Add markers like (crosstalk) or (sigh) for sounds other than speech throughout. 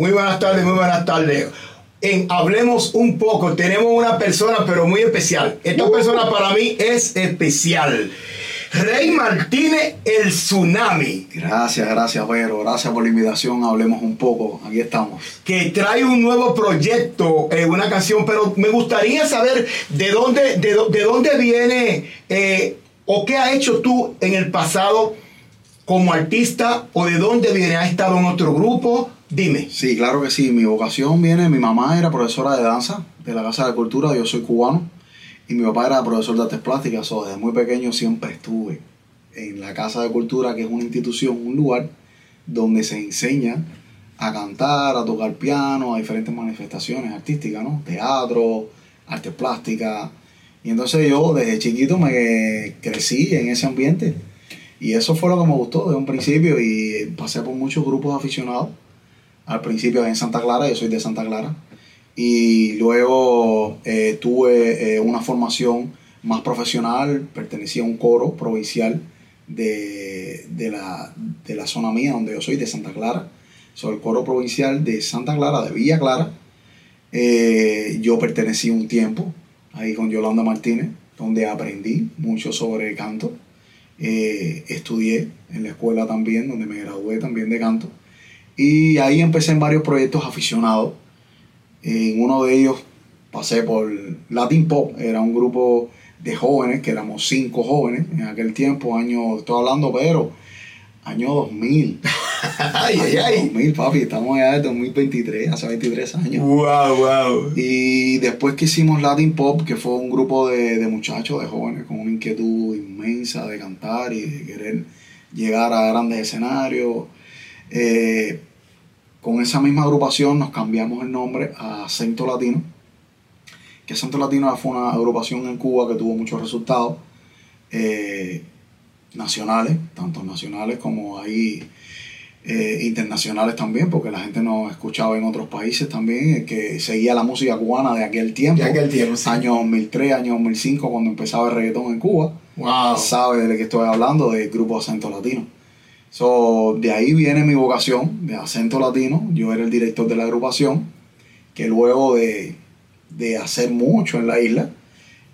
Muy buenas tardes, muy buenas tardes. En Hablemos un poco, tenemos una persona pero muy especial. Esta persona para mí es especial. Rey Martínez, el tsunami. Gracias, gracias, Vero. Gracias por la invitación. Hablemos un poco. Aquí estamos. Que trae un nuevo proyecto, eh, una canción, pero me gustaría saber de dónde, de, de dónde viene eh, o qué ha hecho tú en el pasado como artista o de dónde viene. ¿Has estado en otro grupo? Dime. Sí, claro que sí. Mi vocación viene. Mi mamá era profesora de danza de la Casa de Cultura. Yo soy cubano. Y mi papá era profesor de artes plásticas. So, desde muy pequeño siempre estuve en la Casa de Cultura, que es una institución, un lugar donde se enseña a cantar, a tocar piano, a diferentes manifestaciones artísticas, ¿no? Teatro, artes plásticas. Y entonces yo desde chiquito me crecí en ese ambiente. Y eso fue lo que me gustó desde un principio y pasé por muchos grupos aficionados. Al principio en Santa Clara, yo soy de Santa Clara. Y luego eh, tuve eh, una formación más profesional, pertenecía a un coro provincial de, de la, de la zona mía, donde yo soy, de Santa Clara. Soy el coro provincial de Santa Clara, de Villa Clara. Eh, yo pertenecí un tiempo ahí con Yolanda Martínez, donde aprendí mucho sobre canto. Eh, estudié en la escuela también, donde me gradué también de canto. Y ahí empecé en varios proyectos aficionados. En uno de ellos pasé por Latin Pop, era un grupo de jóvenes, que éramos cinco jóvenes en aquel tiempo, año, estoy hablando, pero año 2000. (laughs) Ay, ay, ay. 2000, papi, estamos ya en 2023, hace 23 años. Wow, wow. Y después que hicimos Latin Pop, que fue un grupo de, de muchachos, de jóvenes, con una inquietud inmensa de cantar y de querer llegar a grandes escenarios, eh, con esa misma agrupación nos cambiamos el nombre a Acento Latino, que Acento Latino fue una agrupación en Cuba que tuvo muchos resultados eh, nacionales, tanto nacionales como ahí eh, internacionales también, porque la gente nos escuchaba en otros países también, eh, que seguía la música cubana de aquel tiempo, De aquel tiempo, sí. año 2003, año 2005, cuando empezaba el reggaetón en Cuba Wow. sabe de lo que estoy hablando, del grupo Acento Latino. So, de ahí viene mi vocación de Acento Latino. Yo era el director de la agrupación, que luego de, de hacer mucho en la isla,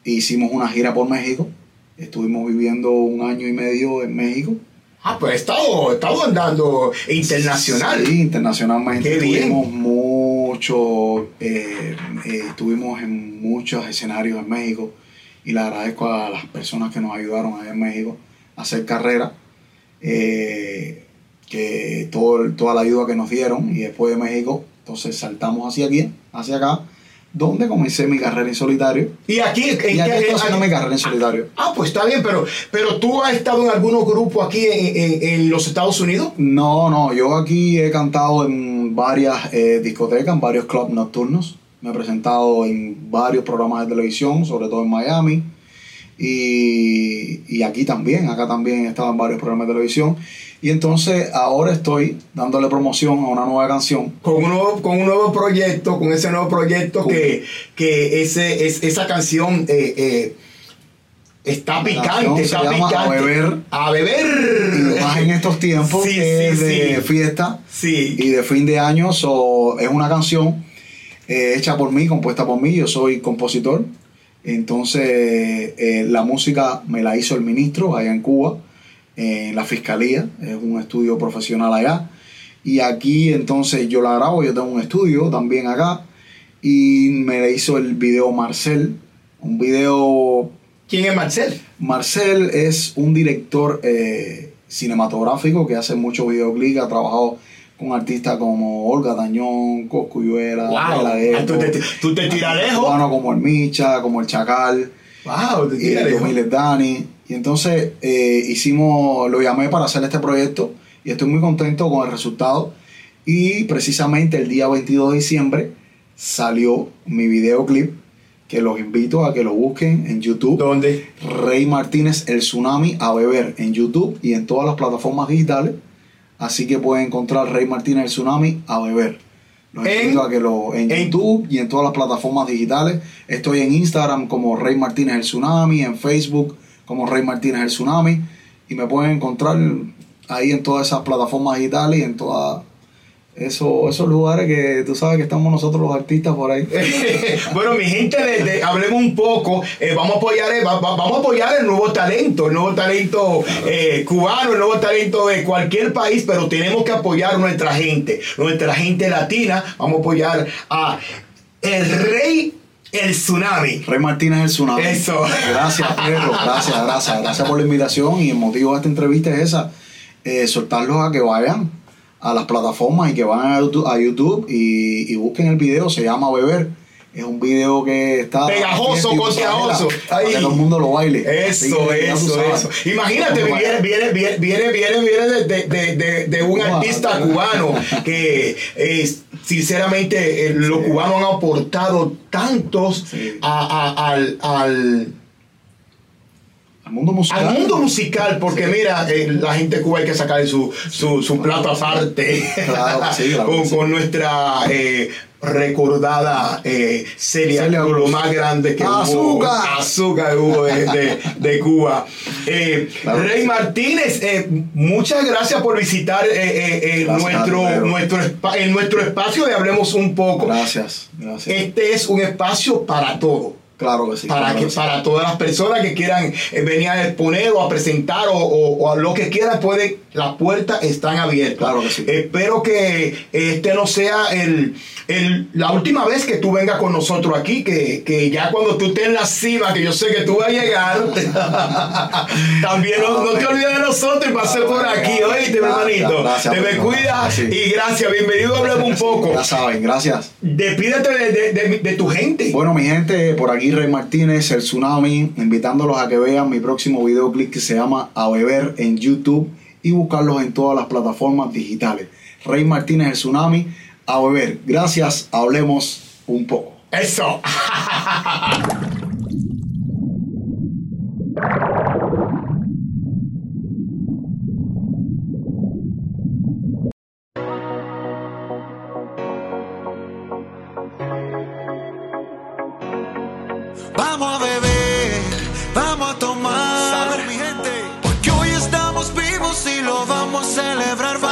hicimos una gira por México. Estuvimos viviendo un año y medio en México. Ah, pues he estado, he estado andando internacional. Sí, internacionalmente. Qué bien. Estuvimos mucho, eh, eh, estuvimos en muchos escenarios en México y le agradezco a las personas que nos ayudaron allá en México a hacer carrera, eh, que todo, toda la ayuda que nos dieron y después de México, entonces saltamos hacia aquí, hacia acá, donde comencé mi carrera en solitario. Y aquí, en Y aquí qué- estoy haciendo mi carrera en solitario. Ah, pues está bien, pero, pero tú has estado en algunos grupos aquí en, en- en los Estados Unidos. No, no, yo aquí he cantado en varias eh, discotecas, en varios clubs nocturnos. Me he presentado en varios programas de televisión, sobre todo en Miami. Y, y aquí también, acá también he estado en varios programas de televisión. Y entonces ahora estoy dándole promoción a una nueva canción. Con un nuevo, con un nuevo proyecto, con ese nuevo proyecto Con- que, que ese, es, esa canción eh, eh, está picante, se está llama picante. A Beber. A beber. Y más en estos tiempos Sí, es sí, de sí. fiesta Sí. y de fin de año. so, es una canción eh, hecha por mí, compuesta por mí. Yo soy compositor. Entonces, eh, la música me la hizo el ministro allá en Cuba, en la fiscalía. Es un estudio profesional allá. Y aquí, entonces, yo la grabo. Yo tengo un estudio también acá. Y me la hizo el video Marcel. Un video ¿Quién es Marcel? Marcel es un director eh, cinematográfico que hace muchos videoclips, ha trabajado con artistas como Olga Tañón, Coscuyuela, Wow. Ah, tú, te, tú te tiras lejos. cubano como el Micha, como el Chacal, Wow, te y tiras lejos. Miles Dani. Y entonces eh, hicimos, lo llamé para hacer este proyecto y estoy muy contento con el resultado. Y precisamente el día 22 de diciembre salió mi videoclip que los invito a que lo busquen en YouTube. ¿Dónde? Rey Martínez El Tsunami a beber en YouTube y en todas las plataformas digitales. Así que pueden encontrar Rey Martínez El Tsunami a beber. Los En- a que lo en, en- YouTube y en todas las plataformas digitales. Estoy en Instagram como Rey Martínez El Tsunami, en Facebook como Rey Martínez El Tsunami y me pueden encontrar ahí en todas esas plataformas digitales y en todas eso, esos lugares que tú sabes que estamos nosotros los artistas por ahí. (laughs) bueno, mi gente, de, hablemos un poco. Eh, vamos, a apoyar, eh, vamos a apoyar el nuevo talento, el nuevo talento eh, cubano, el nuevo talento de cualquier país, pero tenemos que apoyar nuestra gente, nuestra gente latina. Vamos a apoyar a el rey el tsunami. Rey Martínez el tsunami. Eso. Gracias, Pedro. Gracias, gracias. Gracias por la invitación. Y el motivo de esta entrevista es esa. soltarlos a que vayan a las plataformas y que van a YouTube, y, busquen el video, se llama Beber. Es un video que está pegajoso, contagioso. Para que todo el mundo lo baile. Eso, eso, eso. Imagínate, viene, viene, viene, viene, viene, de, de, de, de, un artista cubano (laughs) que sinceramente eh, los cubanos han aportado tantos a, al, al al mundo musical. Al mundo musical, porque mira, eh, la gente de Cuba hay que sacar su, su, su plato aparte (laughs) con, nuestra eh, recordada eh, Celia, lo más grande que azúcar. hubo. Azúcar hubo de, de, Cuba. Eh, Rey Martínez, muchas gracias por visitar nuestro, nuestro, en nuestro espacio de Hablemos un poco. Gracias, gracias. Este es un espacio para todo Claro que sí. Para, que, para todas las personas que quieran eh, venir a exponer o a presentar o, o, a lo que quieran, puede, las puertas están abiertas. Claro que sí. Espero que este no sea el, el, la última vez que tú vengas con nosotros aquí, que, que, ya cuando tú estés en la cima, que yo sé que tú vas a llegar, (laughs) también no, te olvides de nosotros y pases por aquí, oíste, mi hermanito. te me cuidas y gracias. Bienvenido Hablemos un poco. Ya saben, gracias. Despídete de, de, de tu gente. Bueno, mi gente, por aquí Rey Martínez, el Tsunami, invitándolos a que vean mi próximo videoclip que se llama A Beber en YouTube y buscarlos en todas las plataformas digitales. Rey Martínez, el Tsunami, A Beber. Gracias, hablemos un poco. Eso. (laughs) lo vamos a celebrar.